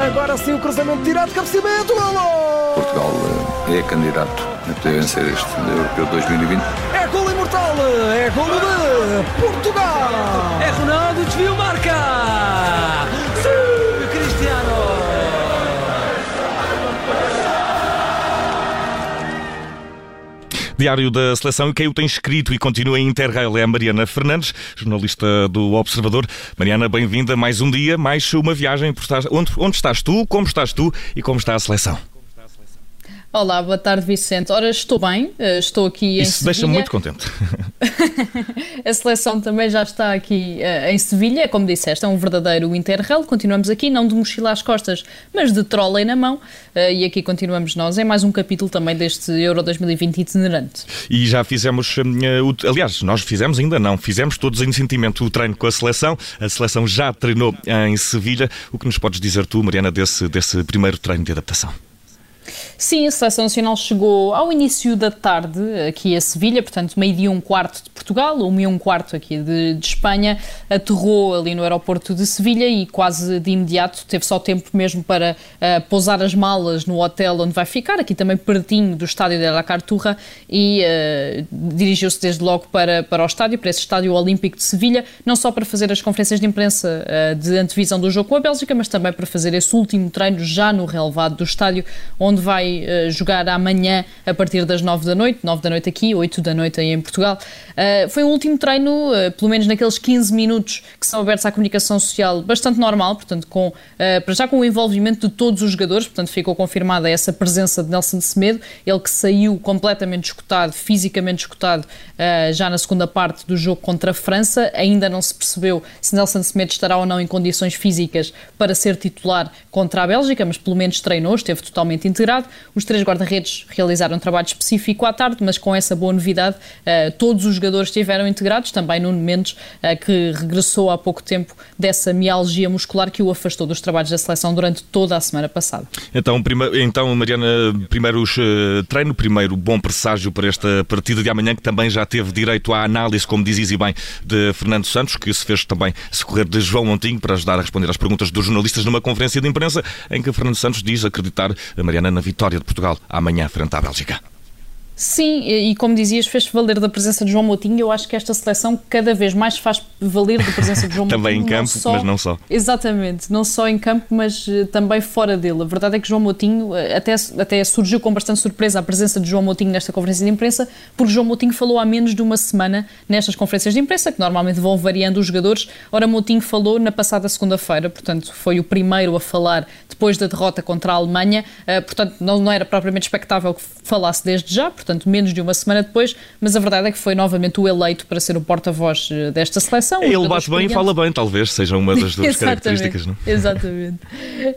Agora sim o cruzamento direto, cabeceamento, golo! Portugal é candidato a poder vencer este Europeu 2020. É golo imortal, é golo de Portugal! É Ronaldo, desvio, marca! Sim, Diário da Seleção e quem o tem escrito e continua em Interrail é a Mariana Fernandes, jornalista do Observador. Mariana, bem-vinda mais um dia, mais uma viagem. Onde, onde estás tu, como estás tu e como está a seleção? Olá, boa tarde, Vicente. Ora, estou bem, eh, estou aqui Isso em deixa muito contente. a seleção também já está aqui uh, em Sevilha, como disseste, é um verdadeiro Interrail. Continuamos aqui, não de mochila às costas, mas de trolley na mão. Uh, e aqui continuamos nós em mais um capítulo também deste Euro 2020 itinerante. E já fizemos, uh, aliás, nós fizemos ainda não, fizemos todos em sentimento o treino com a seleção. A seleção já treinou em Sevilha. O que nos podes dizer tu, Mariana, desse, desse primeiro treino de adaptação? Sim, a Seleção Nacional chegou ao início da tarde aqui a Sevilha, portanto, meio-dia um quarto de Portugal, uma e um quarto aqui de, de, Espanha, aterrou ali no aeroporto de Sevilha e quase de imediato teve só tempo mesmo para uh, pousar as malas no hotel onde vai ficar, aqui também pertinho do estádio de La Carturra, e uh, dirigiu-se desde logo para, para o estádio, para esse estádio olímpico de Sevilha, não só para fazer as conferências de imprensa uh, de antevisão do jogo com a Bélgica, mas também para fazer esse último treino já no relevado do estádio, onde vai uh, jogar amanhã a partir das 9 da noite, 9 da noite aqui, 8 da noite aí em Portugal. Uh, foi um último treino, uh, pelo menos naqueles 15 minutos que são abertos à comunicação social, bastante normal, portanto, com, para já com o envolvimento de todos os jogadores, portanto, ficou confirmada essa presença de Nelson Semedo, ele que saiu completamente escutado, fisicamente escutado, já na segunda parte do jogo contra a França. Ainda não se percebeu se Nelson Semedo estará ou não em condições físicas para ser titular contra a Bélgica, mas pelo menos treinou, esteve totalmente integrado. Os três guarda-redes realizaram um trabalho específico à tarde, mas com essa boa novidade, uh, todos os jogadores estiveram integrados, também Nuno Mendes, uh, que regressou há pouco tempo dessa mialgia muscular que o afastou dos trabalhos da seleção durante toda a semana passada. Então, prima, então Mariana, primeiro uh, treino, primeiro bom presságio para esta partida de amanhã, que também já teve direito à análise, como dizes e bem, de Fernando Santos, que se fez também socorrer de João Montinho para ajudar a responder às perguntas dos jornalistas numa conferência de imprensa, em que Fernando Santos diz acreditar, a Mariana, na vitória de Portugal amanhã frente à Bélgica. Sim, e como dizias, fez valer da presença de João Moutinho. Eu acho que esta seleção cada vez mais faz valer da presença de João Moutinho. Também em campo, só, mas não só. Exatamente, não só em campo, mas uh, também fora dele. A verdade é que João Moutinho, uh, até, até surgiu com bastante surpresa a presença de João Moutinho nesta conferência de imprensa, porque João Moutinho falou há menos de uma semana nestas conferências de imprensa, que normalmente vão variando os jogadores. Ora, Moutinho falou na passada segunda-feira, portanto, foi o primeiro a falar depois da derrota contra a Alemanha. Uh, portanto, não, não era propriamente expectável que falasse desde já, portanto, menos de uma semana depois, mas a verdade é que foi novamente o eleito para ser o porta-voz eh, desta seleção. Ele bate bem e fala bem, talvez seja uma das duas características, não? Exatamente.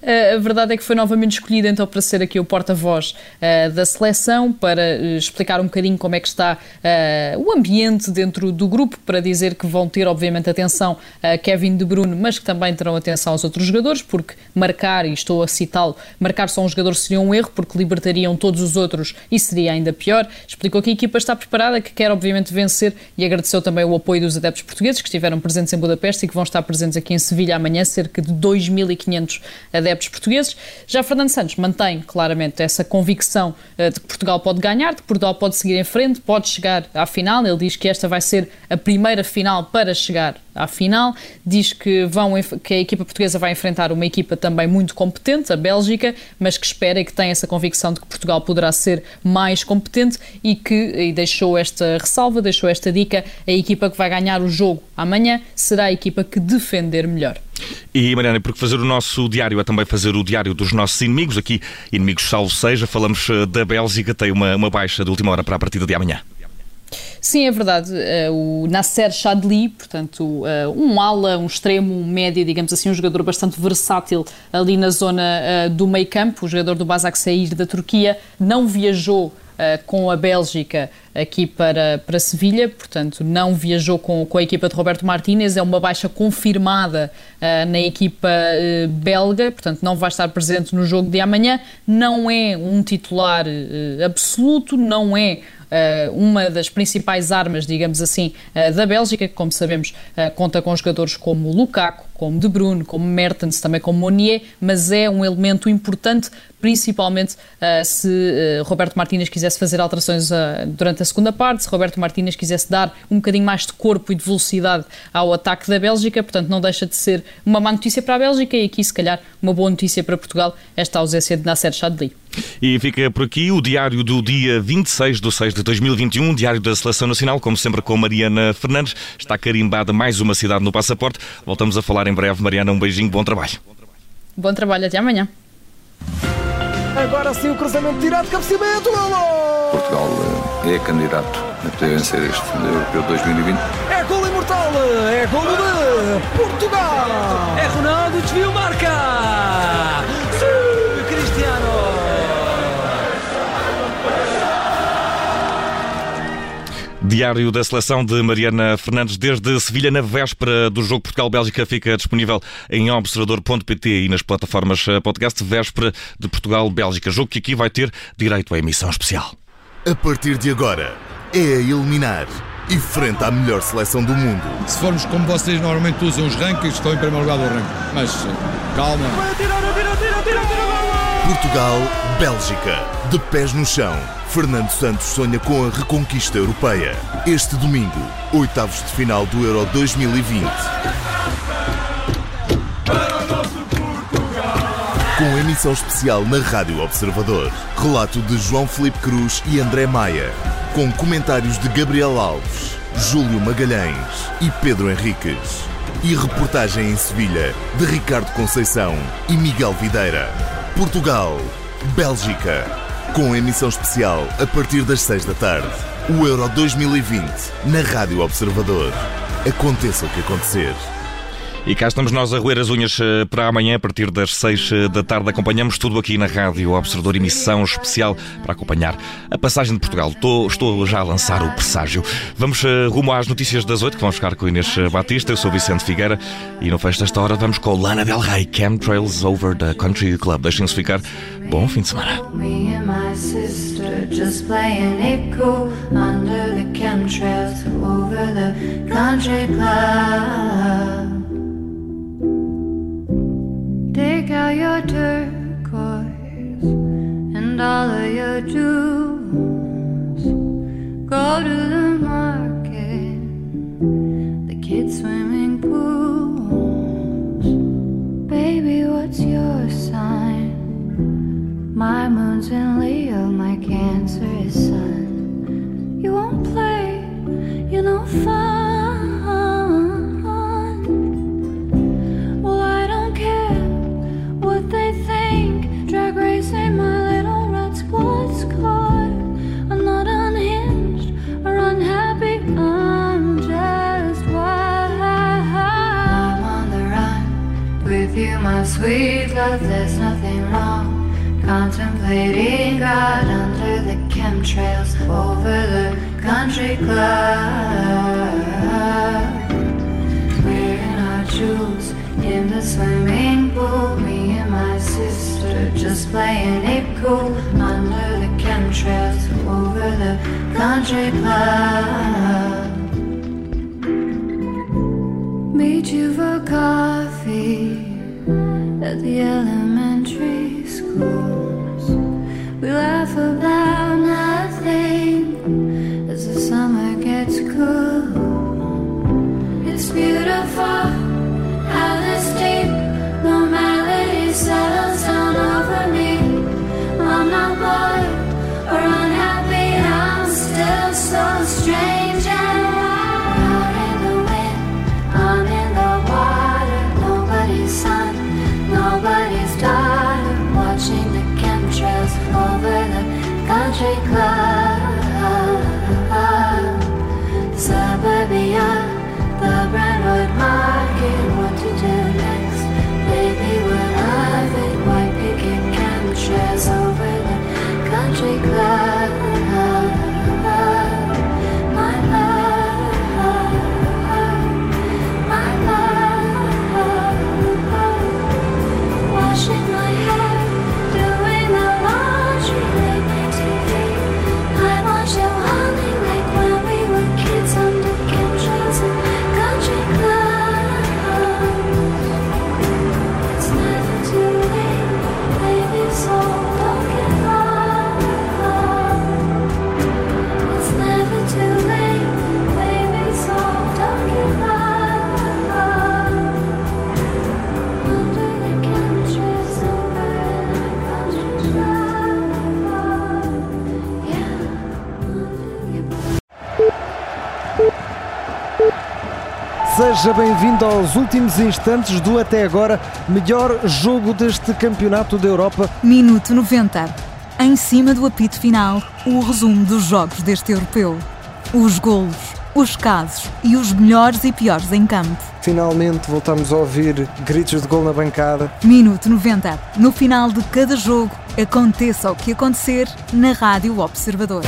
Eh, a verdade é que foi novamente escolhido então para ser aqui o porta-voz uh, da seleção, para explicar um bocadinho como é que está uh, o ambiente dentro do grupo, para dizer que vão ter, obviamente, atenção a Kevin De Bruyne, mas que também terão atenção aos outros jogadores, porque marcar, e estou a citá-lo, marcar só um jogador seria um erro, porque libertariam todos os outros e seria ainda pior. Explicou aqui a equipa está preparada, que quer obviamente vencer e agradeceu também o apoio dos adeptos portugueses que estiveram presentes em Budapeste e que vão estar presentes aqui em Sevilha amanhã, cerca de 2.500 adeptos portugueses. Já Fernando Santos mantém claramente essa convicção uh, de que Portugal pode ganhar, de que Portugal pode seguir em frente, pode chegar à final. Ele diz que esta vai ser a primeira final para chegar à final. Diz que, vão, que a equipa portuguesa vai enfrentar uma equipa também muito competente, a Bélgica, mas que espera e que tem essa convicção de que Portugal poderá ser mais competente e que e deixou esta ressalva, deixou esta dica, a equipa que vai ganhar o jogo amanhã será a equipa que defender melhor. E Mariana, porque fazer o nosso diário é também fazer o diário dos nossos inimigos, aqui inimigos salvo seja, falamos eh, da Bélgica, tem uma, uma baixa de última hora para a partida de amanhã. Sim, é verdade. Uh, o Nasser Chadli, portanto, uh, um ala, um extremo, um médio, digamos assim, um jogador bastante versátil ali na zona uh, do meio campo, o jogador do Basaksehir da Turquia, não viajou com a Bélgica aqui para, para Sevilha, portanto não viajou com, com a equipa de Roberto Martínez, é uma baixa confirmada uh, na equipa uh, belga, portanto não vai estar presente no jogo de amanhã, não é um titular uh, absoluto, não é uma das principais armas, digamos assim, da Bélgica, que, como sabemos, conta com jogadores como Lukaku, como De Bruyne, como Mertens, também como Monier, mas é um elemento importante, principalmente uh, se uh, Roberto Martínez quisesse fazer alterações uh, durante a segunda parte, se Roberto Martínez quisesse dar um bocadinho mais de corpo e de velocidade ao ataque da Bélgica, portanto não deixa de ser uma má notícia para a Bélgica e aqui se calhar uma boa notícia para Portugal, esta ausência de Nasser Chadli. E fica por aqui o diário do dia 26 de 6 de 2021, diário da Seleção Nacional, como sempre com Mariana Fernandes. Está carimbada mais uma cidade no passaporte. Voltamos a falar em breve. Mariana, um beijinho, bom trabalho. Bom trabalho, até amanhã. Agora sim o cruzamento direto, cabeceamento, golo! Portugal eh, é candidato a poder vencer este Europeu 2020. É golo imortal, é golo de Portugal! É Ronaldo, desvio, marca! Sim, Diário da seleção de Mariana Fernandes desde Sevilha na véspera do jogo Portugal-Bélgica fica disponível em observador.pt e nas plataformas eh, podcast véspera de Portugal-Bélgica. Jogo que aqui vai ter direito à emissão especial. A partir de agora é a eliminar e frente à melhor seleção do mundo. Se formos como vocês normalmente usam os rankings, estão em primeiro lugar do ranking. Mas calma. Portugal-Bélgica. De pés no chão. Fernando Santos sonha com a reconquista europeia. Este domingo, oitavos de final do Euro 2020. Com emissão especial na Rádio Observador. Relato de João Felipe Cruz e André Maia. Com comentários de Gabriel Alves, Júlio Magalhães e Pedro Henriques. E reportagem em Sevilha de Ricardo Conceição e Miguel Videira. Portugal, Bélgica. Com emissão especial a partir das 6 da tarde. O Euro 2020 na Rádio Observador. Aconteça o que acontecer. E cá estamos nós a roer as unhas eh, para amanhã, a partir das 6 eh, da tarde. Acompanhamos tudo aqui na Rádio Observador, emissão especial para acompanhar a passagem de Portugal. Estou, estou já a lançar o presságio. Vamos uh, rumo às notícias das 8, que vamos ficar com Inês Batista. Eu sou Vicente Figueira e no fecho desta hora vamos com Lana Del Rey, Chemtrails Over the Country Club. Deixem-se ficar. Bom fim de semana. Your turquoise and all of your jewels. Go to sweet love. There's nothing wrong. Contemplating God under the chemtrails over the country club. Wearing our jewels in the swimming pool. Me and my sister just playing it cool under the chemtrails over the country club. Meet you for coffee at the elementary schools. We laugh about because Seja bem-vindo aos últimos instantes do até agora melhor jogo deste Campeonato da Europa. Minuto 90. Em cima do apito final, o resumo dos jogos deste europeu. Os golos, os casos e os melhores e piores em campo. Finalmente voltamos a ouvir gritos de gol na bancada. Minuto 90. No final de cada jogo, aconteça o que acontecer na Rádio Observador.